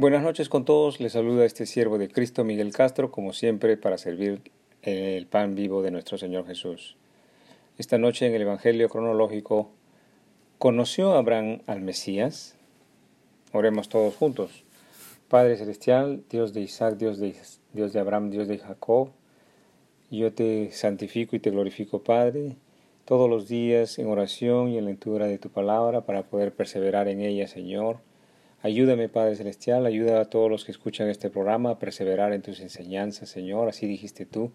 Buenas noches con todos, les saluda este siervo de Cristo Miguel Castro, como siempre, para servir el pan vivo de nuestro Señor Jesús. Esta noche en el Evangelio cronológico, ¿conoció Abraham al Mesías? Oremos todos juntos. Padre Celestial, Dios de Isaac, Dios de, Dios de Abraham, Dios de Jacob, yo te santifico y te glorifico, Padre, todos los días en oración y en lectura de tu palabra para poder perseverar en ella, Señor Ayúdame, Padre Celestial, ayuda a todos los que escuchan este programa a perseverar en tus enseñanzas, Señor. Así dijiste tú,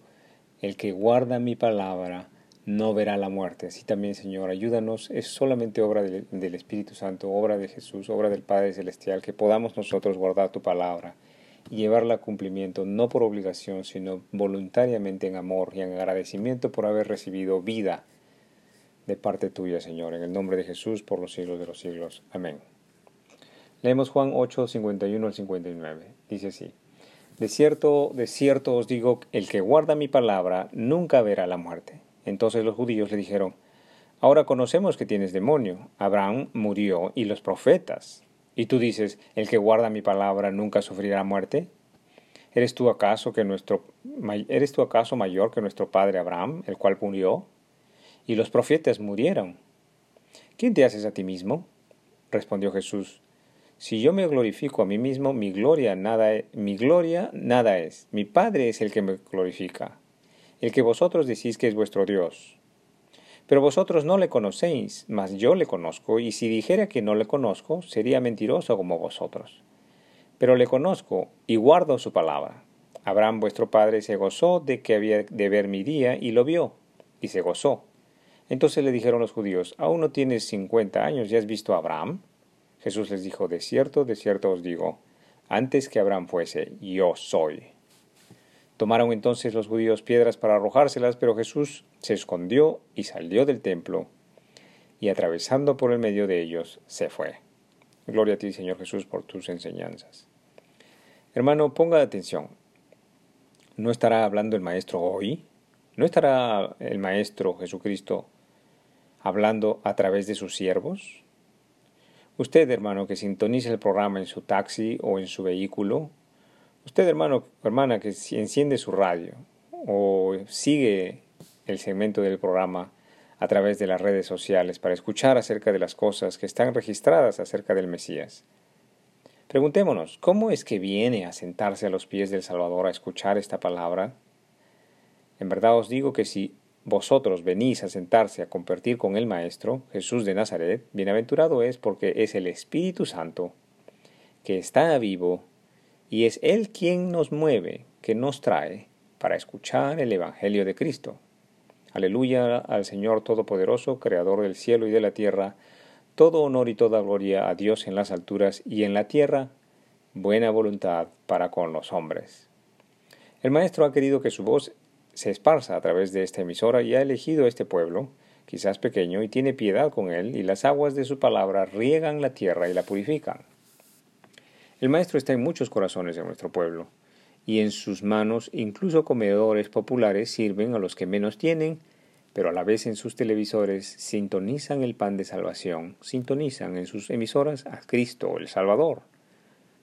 el que guarda mi palabra no verá la muerte. Así también, Señor, ayúdanos. Es solamente obra del, del Espíritu Santo, obra de Jesús, obra del Padre Celestial, que podamos nosotros guardar tu palabra y llevarla a cumplimiento, no por obligación, sino voluntariamente en amor y en agradecimiento por haber recibido vida de parte tuya, Señor. En el nombre de Jesús, por los siglos de los siglos. Amén. Leemos Juan 8, 51 al 59. Dice así. De cierto, de cierto os digo, el que guarda mi palabra nunca verá la muerte. Entonces los judíos le dijeron, Ahora conocemos que tienes demonio. Abraham murió y los profetas. Y tú dices, el que guarda mi palabra nunca sufrirá muerte. ¿Eres tú acaso que nuestro eres tú acaso mayor que nuestro padre Abraham, el cual murió? Y los profetas murieron. ¿Quién te haces a ti mismo? Respondió Jesús, si yo me glorifico a mí mismo, mi gloria nada es, mi gloria nada es. Mi Padre es el que me glorifica, el que vosotros decís que es vuestro Dios. Pero vosotros no le conocéis, mas yo le conozco, y si dijera que no le conozco, sería mentiroso como vosotros. Pero le conozco y guardo su palabra. Abraham vuestro padre se gozó de que había de ver mi día, y lo vio, y se gozó. Entonces le dijeron los judíos, ¿aún no tienes cincuenta años y has visto a Abraham? Jesús les dijo, de cierto, de cierto os digo, antes que Abraham fuese, yo soy. Tomaron entonces los judíos piedras para arrojárselas, pero Jesús se escondió y salió del templo, y atravesando por el medio de ellos, se fue. Gloria a ti, Señor Jesús, por tus enseñanzas. Hermano, ponga atención. ¿No estará hablando el Maestro hoy? ¿No estará el Maestro Jesucristo hablando a través de sus siervos? Usted, hermano, que sintoniza el programa en su taxi o en su vehículo, usted, hermano, hermana, que enciende su radio o sigue el segmento del programa a través de las redes sociales para escuchar acerca de las cosas que están registradas acerca del Mesías. Preguntémonos, ¿cómo es que viene a sentarse a los pies del Salvador a escuchar esta palabra? En verdad os digo que si vosotros venís a sentarse a compartir con el Maestro, Jesús de Nazaret, bienaventurado es porque es el Espíritu Santo, que está vivo, y es Él quien nos mueve, que nos trae, para escuchar el Evangelio de Cristo. Aleluya al Señor Todopoderoso, Creador del cielo y de la tierra, todo honor y toda gloria a Dios en las alturas y en la tierra, buena voluntad para con los hombres. El Maestro ha querido que su voz se esparza a través de esta emisora y ha elegido este pueblo, quizás pequeño, y tiene piedad con él, y las aguas de su palabra riegan la tierra y la purifican. El Maestro está en muchos corazones de nuestro pueblo, y en sus manos incluso comedores populares sirven a los que menos tienen, pero a la vez en sus televisores sintonizan el pan de salvación, sintonizan en sus emisoras a Cristo el Salvador,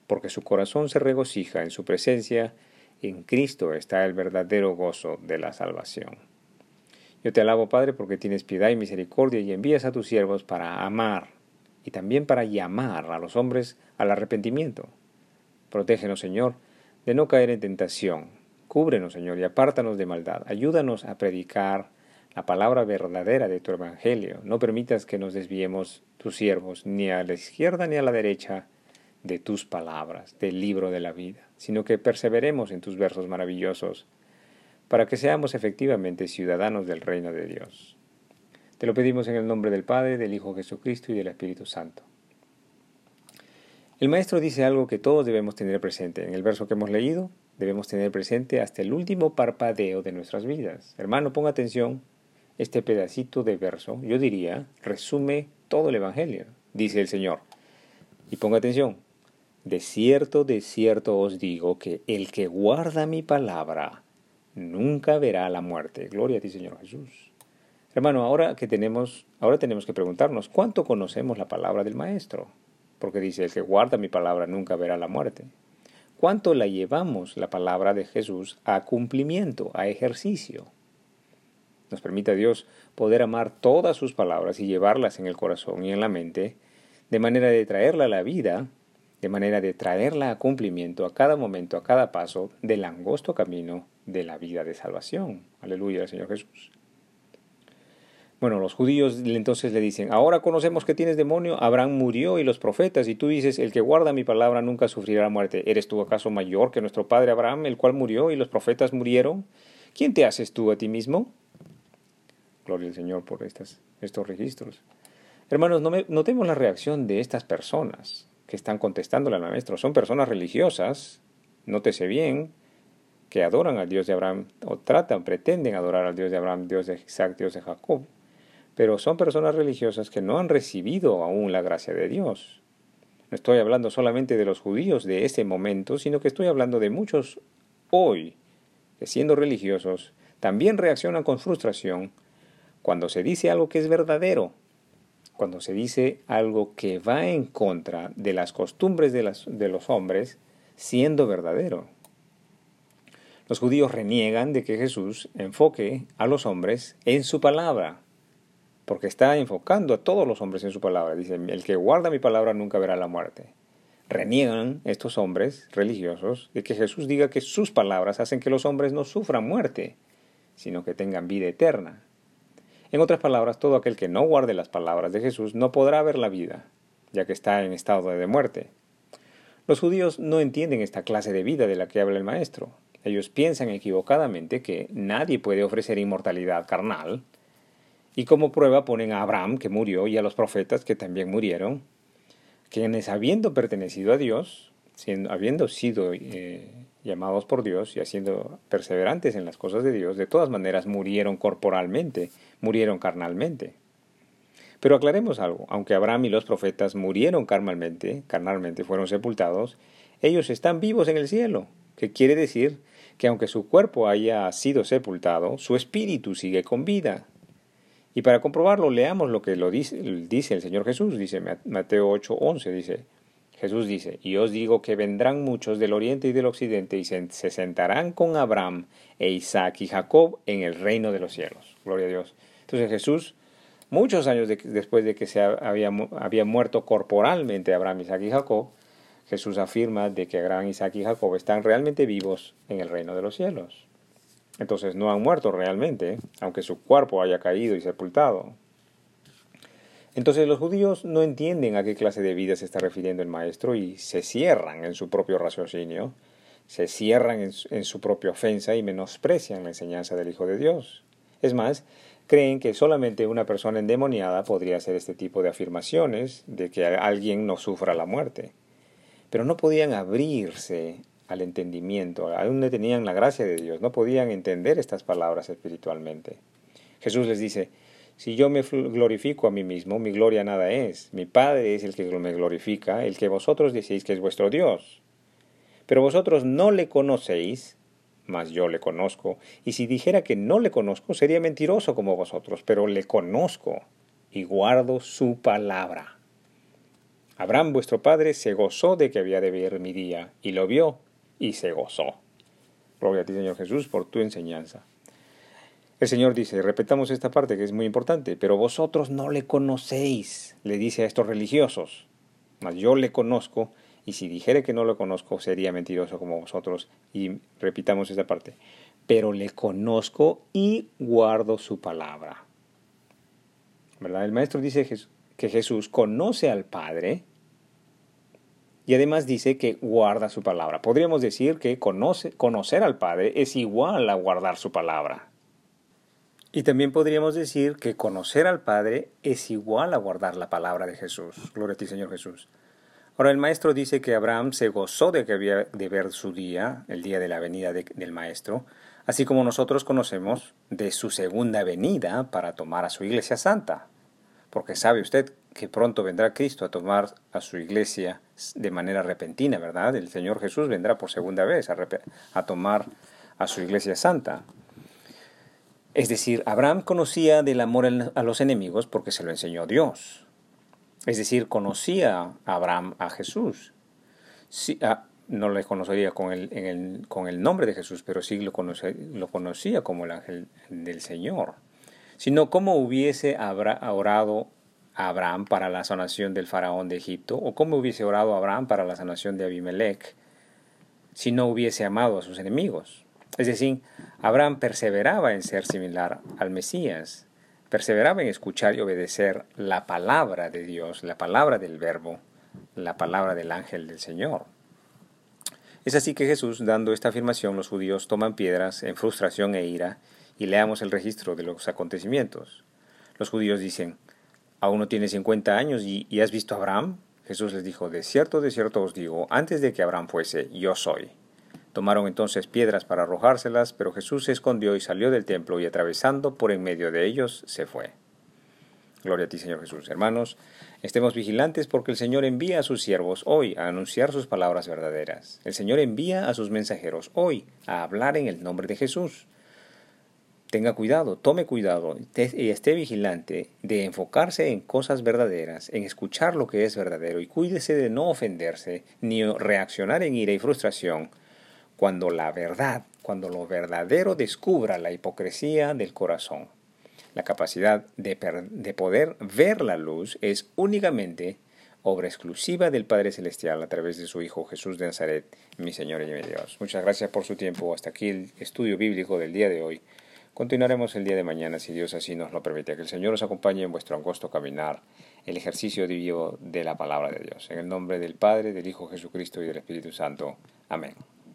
porque su corazón se regocija en su presencia en Cristo está el verdadero gozo de la salvación. Yo te alabo, Padre, porque tienes piedad y misericordia y envías a tus siervos para amar y también para llamar a los hombres al arrepentimiento. Protégenos, Señor, de no caer en tentación. Cúbrenos, Señor, y apártanos de maldad. Ayúdanos a predicar la palabra verdadera de tu Evangelio. No permitas que nos desviemos tus siervos, ni a la izquierda ni a la derecha, de tus palabras, del libro de la vida, sino que perseveremos en tus versos maravillosos, para que seamos efectivamente ciudadanos del reino de Dios. Te lo pedimos en el nombre del Padre, del Hijo Jesucristo y del Espíritu Santo. El Maestro dice algo que todos debemos tener presente. En el verso que hemos leído, debemos tener presente hasta el último parpadeo de nuestras vidas. Hermano, ponga atención, este pedacito de verso, yo diría, resume todo el Evangelio, dice el Señor. Y ponga atención, de cierto, de cierto os digo que el que guarda mi palabra nunca verá la muerte. Gloria a ti, Señor Jesús. Hermano, ahora que tenemos, ahora tenemos que preguntarnos, ¿cuánto conocemos la palabra del Maestro? porque dice, el que guarda mi palabra nunca verá la muerte. ¿Cuánto la llevamos, la palabra de Jesús, a cumplimiento, a ejercicio? Nos permite Dios poder amar todas sus palabras y llevarlas en el corazón y en la mente, de manera de traerla a la vida, de manera de traerla a cumplimiento a cada momento, a cada paso del angosto camino de la vida de salvación. Aleluya, Señor Jesús. Bueno, los judíos entonces le dicen, ahora conocemos que tienes demonio, Abraham murió y los profetas, y tú dices, el que guarda mi palabra nunca sufrirá muerte. ¿Eres tú acaso mayor que nuestro padre Abraham, el cual murió y los profetas murieron? ¿Quién te haces tú a ti mismo? Gloria al Señor por estas, estos registros. Hermanos, notemos la reacción de estas personas que están contestándole al maestro. Son personas religiosas, nótese bien, que adoran al Dios de Abraham, o tratan, pretenden adorar al Dios de Abraham, Dios de Isaac, Dios de Jacob pero son personas religiosas que no han recibido aún la gracia de Dios. No estoy hablando solamente de los judíos de ese momento, sino que estoy hablando de muchos hoy que siendo religiosos también reaccionan con frustración cuando se dice algo que es verdadero, cuando se dice algo que va en contra de las costumbres de, los hombres, siendo verdadero. Los judíos reniegan de que Jesús enfoque a los hombres en su palabra, porque está enfocando a todos los hombres en su palabra. Dice, el que guarda mi palabra nunca verá la muerte. Reniegan estos hombres religiosos de que Jesús diga que sus palabras hacen que los hombres no sufran muerte, sino que tengan vida eterna. En otras palabras, todo aquel que no guarde las palabras de Jesús no podrá ver la vida, ya que está en estado de muerte. Los judíos no entienden esta clase de vida de la que habla el Maestro. Ellos piensan equivocadamente que nadie puede ofrecer inmortalidad carnal, y como prueba ponen a Abraham, que murió, y a los profetas, que también murieron, quienes habiendo pertenecido a Dios, siendo, habiendo sido eh, llamados por Dios y haciendo perseverantes en las cosas de Dios, de todas maneras murieron corporalmente, murieron carnalmente. Pero aclaremos algo, aunque Abraham y los profetas murieron carnalmente, carnalmente fueron sepultados, ellos están vivos en el cielo, que quiere decir que aunque su cuerpo haya sido sepultado, su espíritu sigue con vida, y para comprobarlo, leamos lo que lo dice, dice el Señor Jesús, dice Mateo 8, 11, dice, Jesús dice, y os digo que vendrán muchos del oriente y del occidente y se, sentarán con Abraham e Isaac y Jacob en el reino de los cielos. Gloria a Dios. Entonces Jesús, muchos años después de que se había, había muerto corporalmente Abraham, Isaac y Jacob, Jesús afirma de que Abraham, Isaac y Jacob están realmente vivos en el reino de los cielos. Entonces no han muerto realmente, aunque su cuerpo haya caído y sepultado. Entonces los judíos no entienden a qué clase de vida se está refiriendo el maestro y se cierran en su propio raciocinio, se cierran en, su propia ofensa y menosprecian la enseñanza del Hijo de Dios. Es más, creen que solamente una persona endemoniada podría hacer este tipo de afirmaciones de que alguien no sufra la muerte. Pero no podían abrirse al entendimiento, aún no tenían la gracia de Dios, no podían entender estas palabras espiritualmente. Jesús les dice, si yo me glorifico a mí mismo, mi gloria nada es, mi Padre es el que me glorifica, el que vosotros decís que es vuestro Dios. Pero vosotros no le conocéis, mas yo le conozco, y si dijera que no le conozco, sería mentiroso como vosotros, pero le conozco y guardo su palabra. Abraham vuestro padre se gozó de que había de ver mi día, y lo vio, y se gozó. Gloria a ti, Señor Jesús, por tu enseñanza. El Señor dice, repetamos esta parte que es muy importante, pero vosotros no le conocéis, le dice a estos religiosos, mas yo le conozco, y si dijere que no lo conozco, sería mentiroso como vosotros. Y repitamos esta parte, pero le conozco y guardo su palabra. ¿Verdad? El maestro dice que Jesús conoce al Padre, y además dice que guarda su palabra. Podríamos decir que conoce, conocer al Padre es igual a guardar su palabra. Y también podríamos decir que conocer al Padre es igual a guardar la palabra de Jesús. Gloria a ti, Señor Jesús. Ahora el Maestro dice que Abraham se gozó de que había de ver su día, el día de la venida del Maestro, así como nosotros conocemos de su segunda venida para tomar a su iglesia santa. Porque sabe usted que pronto vendrá Cristo a tomar a su iglesia de manera repentina, ¿verdad? El Señor Jesús vendrá por segunda vez a, tomar a su iglesia santa. Es decir, Abraham conocía del amor a los enemigos porque se lo enseñó Dios. Es decir, conocía a Abraham a Jesús. Ah, no le conocería con el, nombre de Jesús, pero sí lo, lo conocía como el ángel del Señor. Sino cómo hubiese orado Abraham para la sanación del faraón de Egipto, o cómo hubiese orado Abraham para la sanación de Abimelech, si no hubiese amado a sus enemigos. Es decir, Abraham perseveraba en ser similar al Mesías, perseveraba en escuchar y obedecer la palabra de Dios, la palabra del Verbo, la palabra del ángel del Señor. Es así que Jesús, dando esta afirmación, los judíos toman piedras en frustración e ira, y leamos el registro de los acontecimientos. Los judíos dicen, ¿aún no tienes 50 años y, y has visto a Abraham? Jesús les dijo, de cierto, de cierto os digo, antes de que Abraham fuese, yo soy. Tomaron entonces piedras para arrojárselas, pero Jesús se escondió y salió del templo y atravesando por en medio de ellos se fue. Gloria a ti, Señor Jesús. Hermanos, estemos vigilantes porque el Señor envía a sus siervos hoy a anunciar sus palabras verdaderas. El Señor envía a sus mensajeros hoy a hablar en el nombre de Jesús tenga cuidado, tome cuidado y esté vigilante de enfocarse en cosas verdaderas, en escuchar lo que es verdadero y cuídese de no ofenderse ni reaccionar en ira y frustración cuando la verdad, cuando lo verdadero descubra la hipocresía del corazón. La capacidad de, de poder ver la luz es únicamente obra exclusiva del Padre Celestial a través de su Hijo Jesús de Nazaret, mi Señor y mi Dios. Muchas gracias por su tiempo. Hasta aquí el estudio bíblico del día de hoy. Continuaremos el día de mañana si Dios así nos lo permite. Que el Señor os acompañe en vuestro angosto caminar, el ejercicio vivo de la palabra de Dios. En el nombre del Padre, del Hijo Jesucristo y del Espíritu Santo. Amén.